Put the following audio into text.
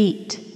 feet.